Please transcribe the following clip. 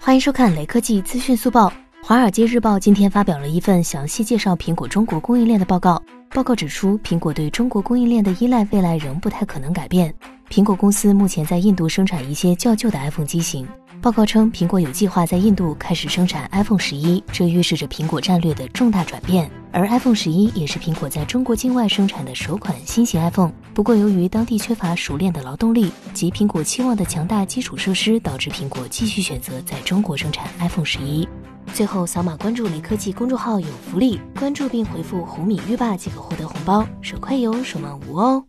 欢迎收看雷科技资讯速报。华尔街日报今天发表了一份详细介绍苹果中国供应链的报告。报告指出，苹果对中国供应链的依赖未来仍不太可能改变。苹果公司目前在印度生产一些较旧的 iPhone 机型。报告称，苹果有计划在印度开始生产 iPhone 十一，这预示着苹果战略的重大转变。而 iPhone 十一也是苹果在中国境外生产的首款新型 iPhone。不过，由于当地缺乏熟练的劳动力及苹果期望的强大基础设施，导致苹果继续选择在中国生产 iPhone 十一。最后，扫码关注雷科技公众号有福利，关注并回复“红米浴霸”即可获得红包，手快有，手慢无哦。